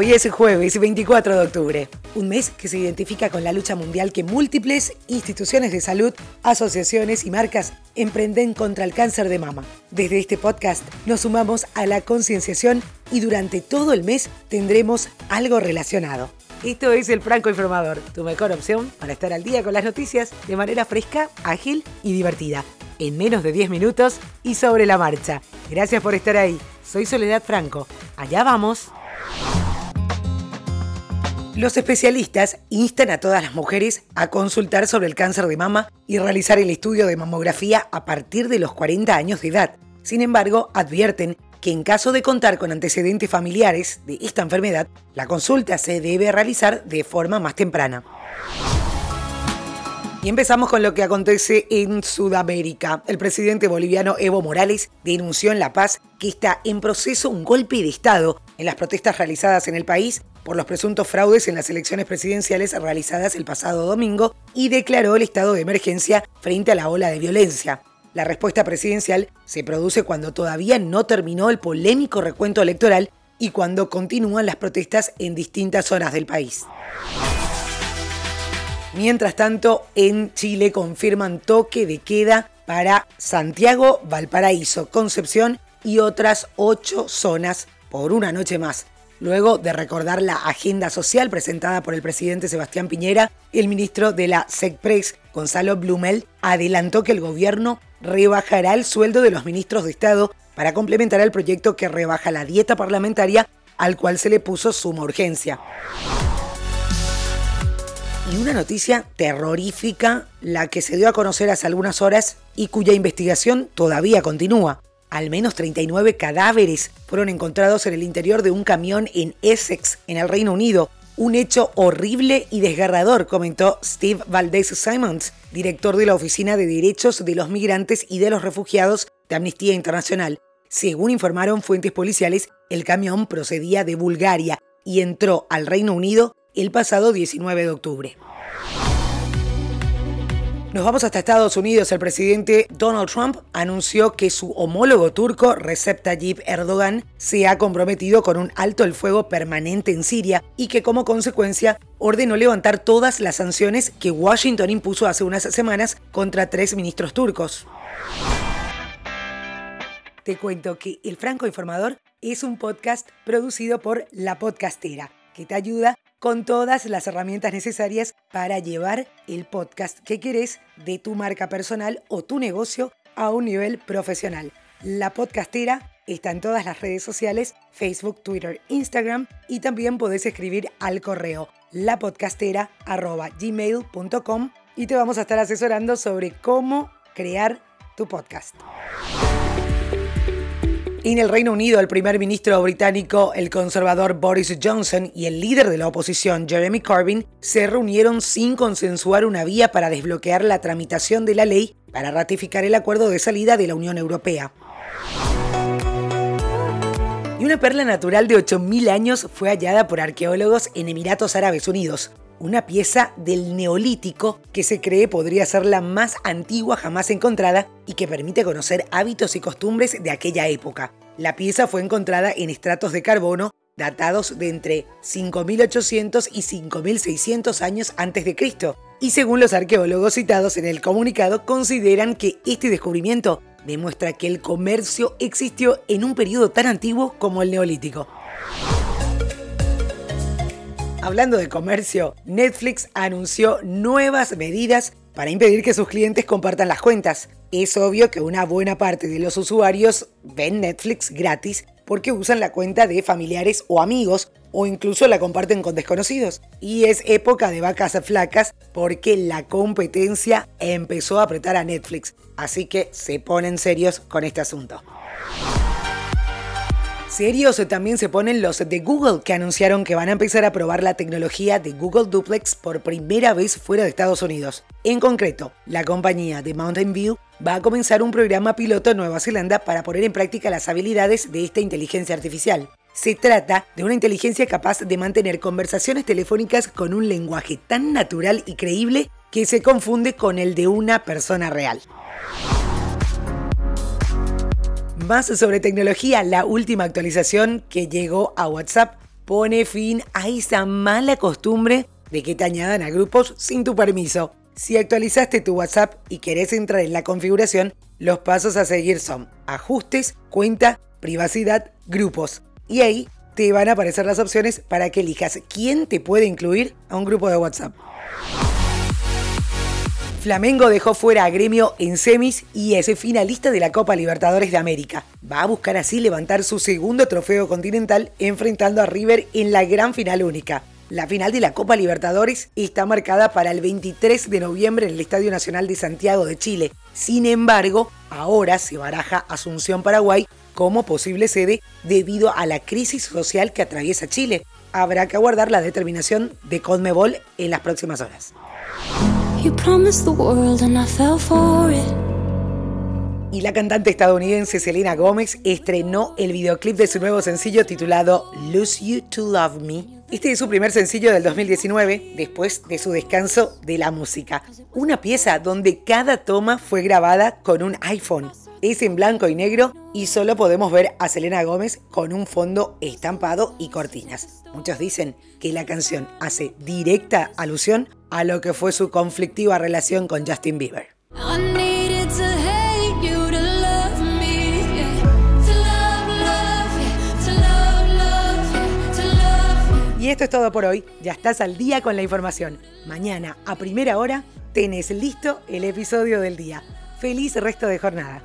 Hoy es jueves 24 de octubre, un mes que se identifica con la lucha mundial que múltiples instituciones de salud, asociaciones y marcas emprenden contra el cáncer de mama. Desde este podcast nos sumamos a la concienciación y durante todo el mes tendremos algo relacionado. Esto es El Franco Informador, tu mejor opción para estar al día con las noticias de manera fresca, ágil y divertida. En menos de 10 minutos y sobre la marcha. Gracias por estar ahí. Soy Soledad Franco. Allá vamos. Los especialistas instan a todas las mujeres a consultar sobre el cáncer de mama y realizar el estudio de mamografía a partir de los 40 años de edad. Sin embargo, advierten que en caso de contar con antecedentes familiares de esta enfermedad, la consulta se debe realizar de forma más temprana. Y empezamos con lo que acontece en Sudamérica. El presidente boliviano Evo Morales denunció en La Paz que está en proceso un golpe de Estado en las protestas realizadas en el país por los presuntos fraudes en las elecciones presidenciales realizadas el pasado domingo y declaró el estado de emergencia frente a la ola de violencia. La respuesta presidencial se produce cuando todavía no terminó el polémico recuento electoral y cuando continúan las protestas en distintas zonas del país. Mientras tanto, en Chile confirman toque de queda para Santiago, Valparaíso, Concepción y otras ocho zonas por una noche más. Luego de recordar la agenda social presentada por el presidente Sebastián Piñera, el ministro de la SECPRES, Gonzalo Blumel, adelantó que el gobierno rebajará el sueldo de los ministros de Estado para complementar el proyecto que rebaja la dieta parlamentaria al cual se le puso suma urgencia. Y una noticia terrorífica, la que se dio a conocer hace algunas horas y cuya investigación todavía continúa. Al menos 39 cadáveres fueron encontrados en el interior de un camión en Essex, en el Reino Unido. Un hecho horrible y desgarrador, comentó Steve Valdez Simons, director de la Oficina de Derechos de los Migrantes y de los Refugiados de Amnistía Internacional. Según informaron fuentes policiales, el camión procedía de Bulgaria y entró al Reino Unido el pasado 19 de octubre. Nos vamos hasta Estados Unidos. El presidente Donald Trump anunció que su homólogo turco, Recep Tayyip Erdogan, se ha comprometido con un alto el fuego permanente en Siria y que como consecuencia ordenó levantar todas las sanciones que Washington impuso hace unas semanas contra tres ministros turcos. Te cuento que El Franco Informador es un podcast producido por La Podcastera, que te ayuda con todas las herramientas necesarias para llevar el podcast que querés de tu marca personal o tu negocio a un nivel profesional. La podcastera está en todas las redes sociales, Facebook, Twitter, Instagram y también podés escribir al correo lapodcastera.gmail.com y te vamos a estar asesorando sobre cómo crear tu podcast. En el Reino Unido, el primer ministro británico, el conservador Boris Johnson, y el líder de la oposición, Jeremy Corbyn, se reunieron sin consensuar una vía para desbloquear la tramitación de la ley para ratificar el acuerdo de salida de la Unión Europea. Y una perla natural de 8.000 años fue hallada por arqueólogos en Emiratos Árabes Unidos una pieza del neolítico que se cree podría ser la más antigua jamás encontrada y que permite conocer hábitos y costumbres de aquella época. La pieza fue encontrada en estratos de carbono datados de entre 5.800 y 5.600 años antes de Cristo, y según los arqueólogos citados en el comunicado, consideran que este descubrimiento demuestra que el comercio existió en un periodo tan antiguo como el neolítico. Hablando de comercio, Netflix anunció nuevas medidas para impedir que sus clientes compartan las cuentas. Es obvio que una buena parte de los usuarios ven Netflix gratis porque usan la cuenta de familiares o amigos o incluso la comparten con desconocidos. Y es época de vacas flacas porque la competencia empezó a apretar a Netflix. Así que se ponen serios con este asunto. Serios también se ponen los de Google, que anunciaron que van a empezar a probar la tecnología de Google Duplex por primera vez fuera de Estados Unidos. En concreto, la compañía de Mountain View va a comenzar un programa piloto en Nueva Zelanda para poner en práctica las habilidades de esta inteligencia artificial. Se trata de una inteligencia capaz de mantener conversaciones telefónicas con un lenguaje tan natural y creíble que se confunde con el de una persona real. Más sobre tecnología, la última actualización que llegó a WhatsApp pone fin a esa mala costumbre de que te añadan a grupos sin tu permiso. Si actualizaste tu WhatsApp y querés entrar en la configuración, los pasos a seguir son ajustes, cuenta, privacidad, grupos. Y ahí te van a aparecer las opciones para que elijas quién te puede incluir a un grupo de WhatsApp. Flamengo dejó fuera a Gremio en semis y es finalista de la Copa Libertadores de América. Va a buscar así levantar su segundo trofeo continental enfrentando a River en la gran final única. La final de la Copa Libertadores está marcada para el 23 de noviembre en el Estadio Nacional de Santiago de Chile. Sin embargo, ahora se baraja Asunción, Paraguay como posible sede debido a la crisis social que atraviesa Chile. Habrá que aguardar la determinación de Conmebol en las próximas horas. Y la cantante estadounidense Selena Gómez estrenó el videoclip de su nuevo sencillo titulado Lose You to Love Me. Este es su primer sencillo del 2019, después de su descanso de la música. Una pieza donde cada toma fue grabada con un iPhone. Es en blanco y negro y solo podemos ver a Selena Gómez con un fondo estampado y cortinas. Muchos dicen que la canción hace directa alusión a lo que fue su conflictiva relación con Justin Bieber. Y esto es todo por hoy. Ya estás al día con la información. Mañana, a primera hora, tenés listo el episodio del día. Feliz resto de jornada.